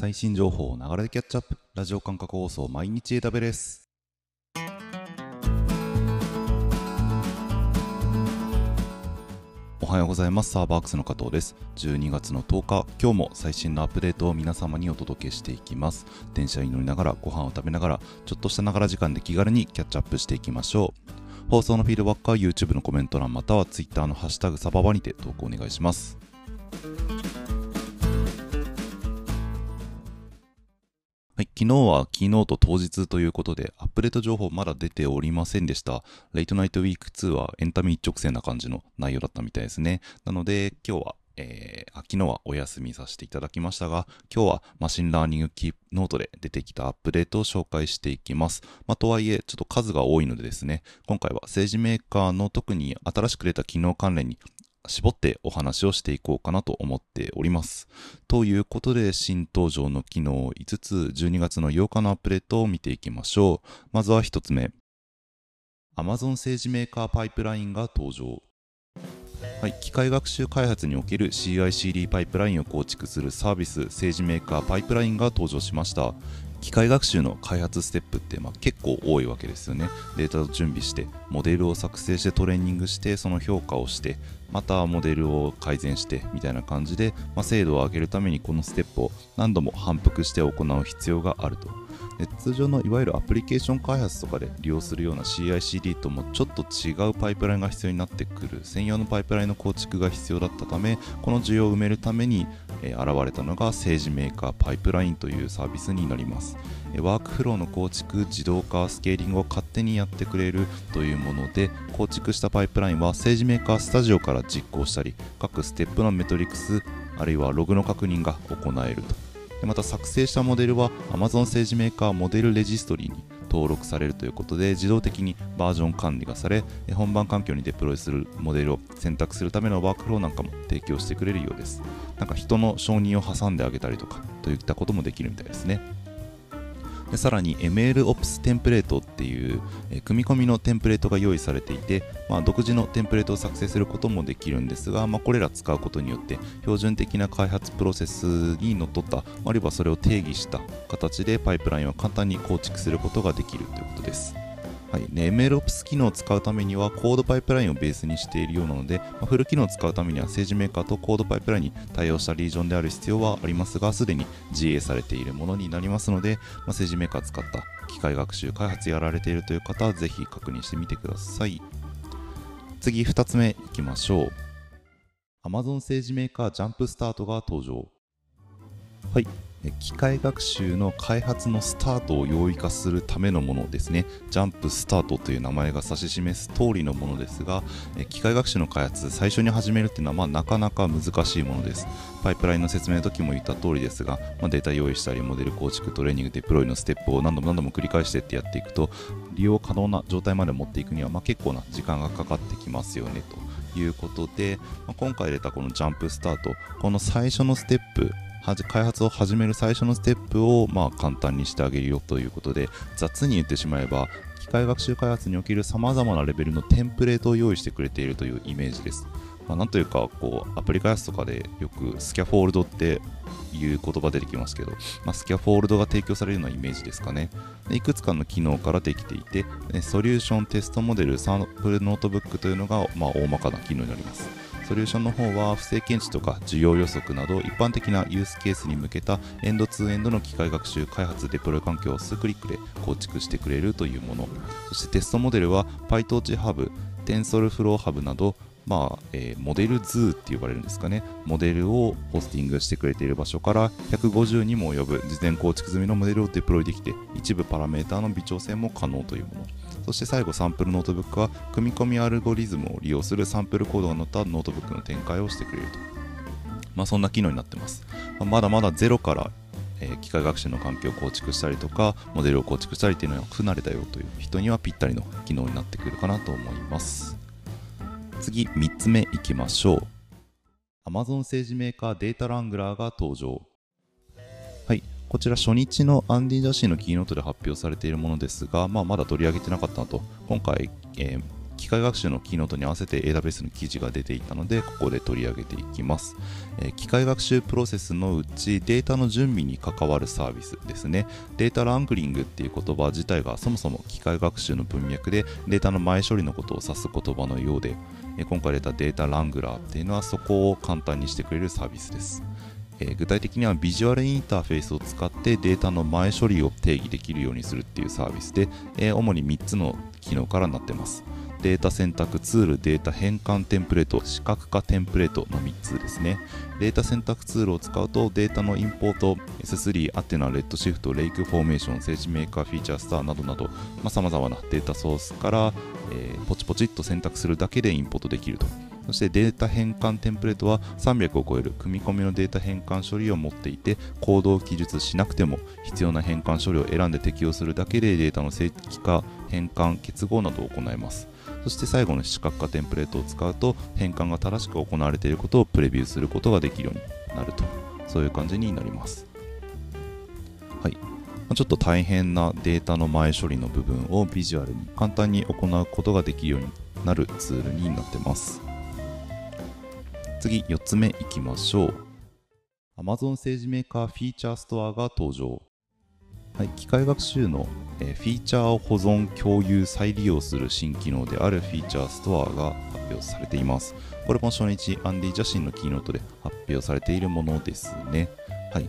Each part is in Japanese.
最新情報を流れでキャッチアップラジオ感覚放送毎日枝部です。おはようございます。サーバークスの加藤です。12月の10日今日も最新のアップデートを皆様にお届けしていきます。電車に乗りながらご飯を食べながらちょっとしたながら時間で気軽にキャッチアップしていきましょう。放送のフィードバックは YouTube のコメント欄または Twitter のハッシュタグサババにて投稿お願いします。昨日は昨日と土日ということで、アップデート情報まだ出ておりませんでした。 Late Night Week 2はエンタメ一直線な感じの内容だったみたいですね。なので、今日は、えー、昨日はお休みさせていただきましたが、今日は Machine Learning Keynote で出てきたアップデートを紹介していきます。まあ、とはいえ、ちょっと数が多いのでですね、今回は SageMaker の特に新しく出た機能関連に絞ってお話をしていこうかなと思っております。ということで、新登場の機能5つ、12月の8日のアップデートを見ていきましょう。まずは1つ目。Amazon 政治メーカーパイプラインが登場。はい、機械学習開発における CI/CD パイプラインを構築するサービス政治メーカーパイプラインが登場しました機械学習の開発ステップってまあ結構多いわけですよねデータを準備してモデルを作成してトレーニングしてその評価をしてまたモデルを改善してみたいな感じで、まあ、精度を上げるためにこのステップを何度も反復して行う必要があると。で通常のいわゆるアプリケーション開発とかで利用するような CI/CD ともちょっと違うパイプラインが必要になってくる。専用のパイプラインの構築が必要だったためこの需要を埋めるために、え、現れたのが政治メーカーパイプラインというサービスになります。えワークフローの構築自動化スケーリングを勝手にやってくれるというもので構築したパイプラインは政治メーカースタジオから実行したり各ステップのメトリクスあるいはログの確認が行えると。でまた作成したモデルは Amazon 政治メーカーモデルレジストリーに登録されるということで自動的にバージョン管理がされ本番環境にデプロイするモデルを選択するためのワークフローなんかも提供してくれるようです。なんか人の承認を挟んであげたりとかといったこともできるみたいですね。でさらに MLOps テンプレートっていう、え組み込みのテンプレートが用意されていて、まあ、独自のテンプレートを作成することもできるんですが、まあ、これら使うことによって標準的な開発プロセスにのっとったあるいはそれを定義した形でパイプラインを簡単に構築することができるということです。はいね、MLOps 機能を使うためにはコードパイプラインをベースにしているようなので、まあ、フル機能を使うためには政治メーカーとコードパイプラインに対応したリージョンである必要はありますが、すでに GA されているものになりますので、まあ、政治メーカーを使った機械学習開発やられているという方はぜひ確認してみてください。次、2つ目いきましょう。Amazon 政治メーカージャンプスタートが登場。はい、機械学習の開発のスタートを容易化するためのものですね。ジャンプスタートという名前が指し示す通りのものですが、機械学習の開発、最初に始めるっていうのは、まあ、なかなか難しいものです。パイプラインの説明の時も言った通りですが、まあ、データ用意したり、モデル構築、トレーニング、デプロイのステップを何度も何度も繰り返してってやっていくと、利用可能な状態まで持っていくには、まあ、結構な時間がかかってきますよねということで、まあ、今回出たこのジャンプスタート、この最初のステップ、開発を始める最初のステップをまあ簡単にしてあげるよということで雑に言ってしまえば機械学習開発におけるさまざまなレベルのテンプレートを用意してくれているというイメージです。まあ、なんというかこうアプリ開発とかでよくスキャフォールドっていう言葉出てきますけど、まあ、スキャフォールドが提供されるようなイメージですかねで。いくつかの機能からできていて、ソリューションテストモデル、サンプルノートブックというのが、まあ、大まかな機能になります。ソリューションの方は不正検知とか需要予測など一般的なユースケースに向けたエンドツーエンドの機械学習開発デプロイ環境を数クリックで構築してくれるというもの。そしてテストモデルは PyTorch Hub、TensorFlow Hub などまあえー、 Model Zoo って呼ばれるんですかね、モデルをホスティングしてくれている場所から150にも及ぶ事前構築済みのモデルをデプロイできて、一部パラメータの微調整も可能というもの。そして最後、サンプルノートブックは、組み込みアルゴリズムを利用するサンプルコードが載ったノートブックの展開をしてくれると。まあ、そんな機能になってます。まあ、まだまだゼロからえ、機械学習の環境を構築したりとかモデルを構築したりっていうのは不慣れだよという人にはぴったりの機能になってくるかなと思います次3つ目いきましょう。Amazon 政治メーカーデータラングラーが登場。はい。こちら初日のアンディ・ジャシーのキーノートで発表されているものですが、まあ、まだ取り上げてなかったなと。今回、えー機械学習のキーノートに合わせて AWS の記事が出ていたのでここで取り上げていきます、え、機械学習プロセスのうちデータの準備に関わるサービスですね。データラングリングっていう言葉自体がそもそも機械学習の文脈でデータの前処理のことを指す言葉のようで、え、今回出たデータラングラーっていうのはそこを簡単にしてくれるサービスです。え、具体的にはビジュアルインターフェースを使ってデータの前処理を定義できるようにするっていうサービスで、え、主に3つの機能からなってます。データ選択ツール、データ変換テンプレート、視覚化テンプレートの3つですね。データ選択ツールを使うとデータのインポート、S3、アテナ、レッドシフト、レイクフォーメーション、政治メーカー、フィーチャースターなどなど、さまざ、まなデータソースから、えー、ポチポチっと選択するだけでインポートできると。そしてデータ変換テンプレートは300を超える組み込みのデータ変換処理を持っていて行動記述しなくても必要な変換処理を選んで適用するだけでデータの正規化変換結合などを行いますそして最後の視覚化テンプレートを使うと変換が正しく行われていることをプレビューすることができるようになるとそういう感じになりますはいちょっと大変なデータの前処理の部分をビジュアルに簡単に行うことができるようになるツールになってます次、4つ目いきましょう。Amazon SageMaker Feature Store が登場。はい、機械学習の、え、フィーチャーを保存、共有、再利用する新機能であるフィーチャーストアが発表されています。これも初日、アンディ・ジャシンのキーノートで発表されているものですね。はい。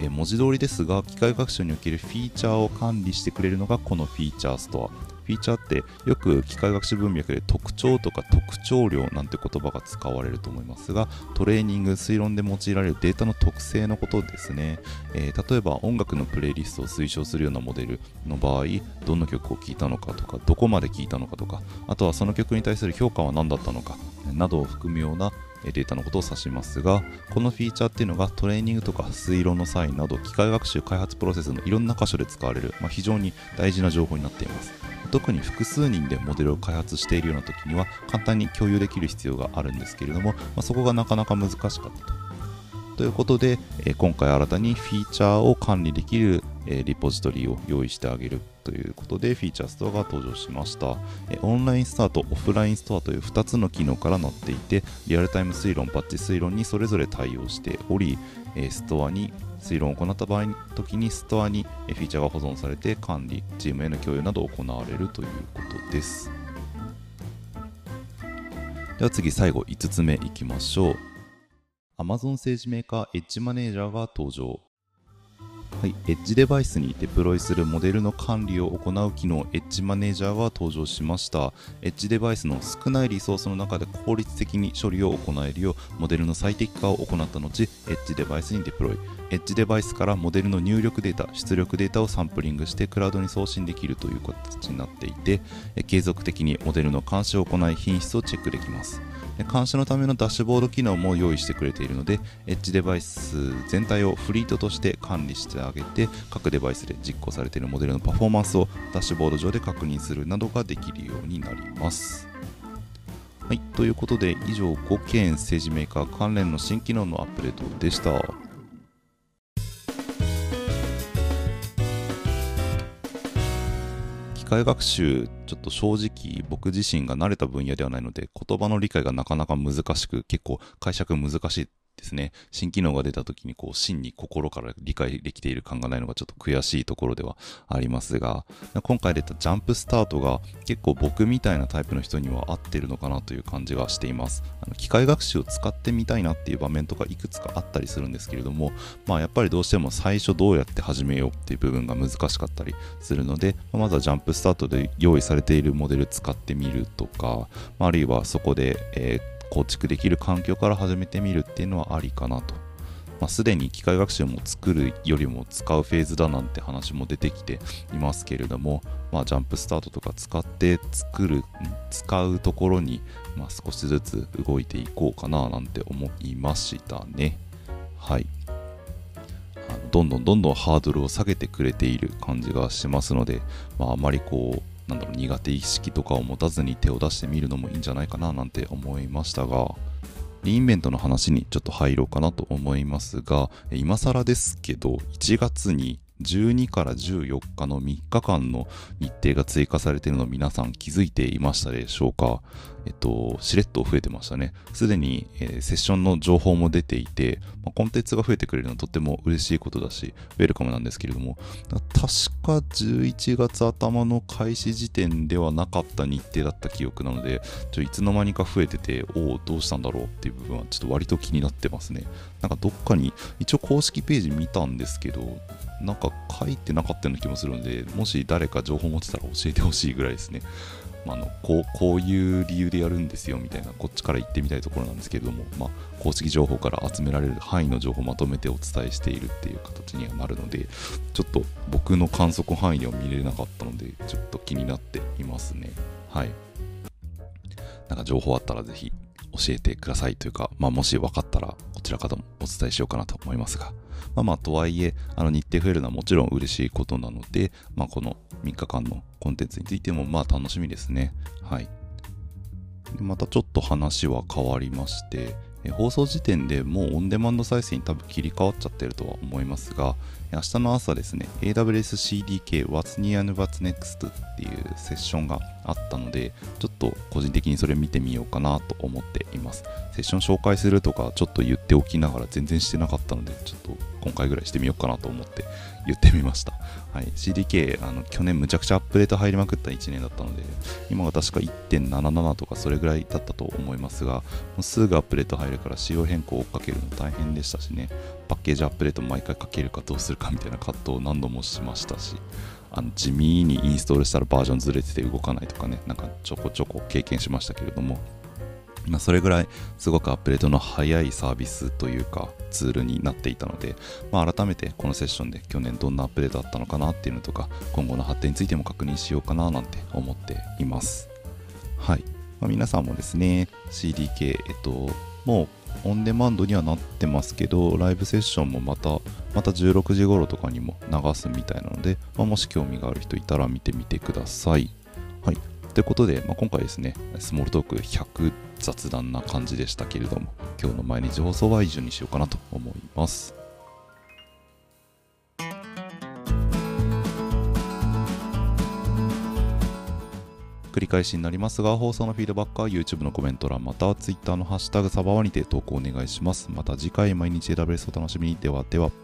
え、文字通りですが、機械学習におけるフィーチャーを管理してくれるのがこのフィーチャーストア。ィーチャーってよく機械学習文脈で特徴とか特徴量なんて言葉が使われると思いますがトレーニング推論で用いられるデータの特性のことですね、えー、例えば音楽のプレイリストを推奨するようなモデルの場合どんな曲を聴いたのかとかどこまで聴いたのかとかあとはその曲に対する評価は何だったのかなどを含むようなデータのことを指しますがこのフィーチャーっていうのがトレーニングとか推論の際など機械学習開発プロセスのいろんな箇所で使われる、まあ、非常に大事な情報になっています特に複数人でモデルを開発しているような時には簡単に共有できる必要があるんですけれども、まあ、そこがなかなか難しかったと。ということで、え今回新たにフィーチャーを管理できる、えリポジトリを用意してあげるということでフィーチャーストアが登場しました、えオンラインストアとオフラインストアという2つの機能からなっていてリアルタイム推論、バッチ推論にそれぞれ対応しており、えストアに推論を行った場合時にストアにフィーチャーが保存されて管理、チームへの共有など行われるということです。では次最後5つ目いきましょう。Amazon 政治メーカーエッジマネージャーが登場。はい、エッジデバイスにデプロイするモデルの管理を行う機能エッジマネージャーが登場しました。エッジデバイスの少ないリソースの中で効率的に処理を行えるようモデルの最適化を行った後エッジデバイスにデプロイ。エッジデバイスからモデルの入力データ出力データをサンプリングしてクラウドに送信できるという形になっていて継続的にモデルの監視を行い品質をチェックできます。監視のためのダッシュボード機能も用意してくれているので、エッジデバイス全体をフリートとして管理してあげて、各デバイスで実行されているモデルのパフォーマンスをダッシュボード上で確認するなどができるようになります。はい、ということで、以上5件政治メーカー関連の新機能のアップデートでした。械学習、ちょっと正直僕自身が慣れた分野ではないので、言葉の理解がなかなか難しく、結構解釈難しいですね、新機能が出た時にこう真に心から理解できている感がないのがちょっと悔しいところではありますが、今回出たジャンプスタートが結構僕みたいなタイプの人には合ってるのかなという感じがしています。あの機械学習を使ってみたいなっていう場面とかいくつかあったりするんですけれども、まあやっぱりどうしても最初どうやって始めようっていう部分が難しかったりするので、まずはジャンプスタートで用意されているモデル使ってみるとか、あるいはそこで、えー構築できる環境から始めてみるっていうのはありかなと。まあ、すでに機械学習も作るよりも使うフェーズだなんて話も出てきていますけれども、まあ、ジャンプスタートとか使って作る、使うところに、まあ、少しずつ動いていこうかななんて思いましたね。はい。どんどんどんどんハードルを下げてくれている感じがしますので、まあ、あまりこうなんだろう苦手意識とかを持たずに手を出してみるのもいいんじゃないかななんて思いましたがリインベントの話にちょっと入ろうかなと思いますが今更ですけど1月に12から14日の3日間の日程が追加されているのを皆さん気づいていましたでしょうか？えっと、しれっと増えてましたね。すでに、えー、セッションの情報も出ていて、まあ、コンテンツが増えてくれるのはとっても嬉しいことだし、ウェルカムなんですけれども、確か11月頭の開始時点ではなかった日程だった記憶なので、ちょいつの間にか増えてて、おお、どうしたんだろうっていう部分はちょっと割と気になってますね。なんかどっかに、一応公式ページ見たんですけど、なんか書いてなかったような気もするので、もし誰か情報持ってたら教えてほしいぐらいですね。まあ、のこうこういう理由でやるんですよみたいなこっちから言ってみたいところなんですけれども、まあ、公式情報から集められる範囲の情報をまとめてお伝えしているっていう形にはなるのでちょっと僕の観測範囲では見れなかったのでちょっと気になっていますね。はい。なんか情報あったらぜひ教えてくださいというか、まあ、もし分かったらこちらからもお伝えしようかなと思いますが、まあまあとはいえ、あの日程増えるのはもちろん嬉しいことなので、まあこの3日間のコンテンツについてもまあ楽しみですね。はい。でまたちょっと話は変わりまして、え放送時点でもうオンデマンド再生に多分切り替わっちゃってるとは思いますが、明日の朝ですね、AWS CDK What's New and What's Next っていうセッションがあったので、ちょっと個人的にそれ見てみようかなと思っています。セッション紹介するとかちょっと言っておきながら全然してなかったので、ちょっと今回ぐらいしてみようかなと思って言ってみました。はい、CDK、あの去年むちゃくちゃアップデート入りまくった1年だったので、今が確か1.77とかそれぐらいだったと思いますが、もうすぐアップデート入るから仕様変更を追っかけるの大変でしたしね、パッケージアップデート毎回かけるかどうするかみたいな葛藤を何度もしましたし、あの地味にインストールしたらバージョンずれてて動かないとかね、なんかちょこちょこ経験しましたけれども、まあ、それぐらいすごくアップデートの早いサービスというかツールになっていたので、まあ、改めてこのセッションで去年どんなアップデートだったのかなっていうのとか今後の発展についても確認しようかななんて思っています。はい、まあ、皆さんもですね CDK えっともうオンデマンドにはなってますけどライブセッションもまたまた16時頃とかにも流すみたいなので、まあ、もし興味がある人いたら見てみてくださいはいということで、まあ、今回ですね、スモールトーク100雑談な感じでしたけれども、今日の毎日放送は以上にしようかなと思います。繰り返しになりますが、放送のフィードバックは YouTube のコメント欄、または Twitter のハッシュタグサバワにて投稿お願いします。また次回毎日 AWS を楽しみに。ではでは。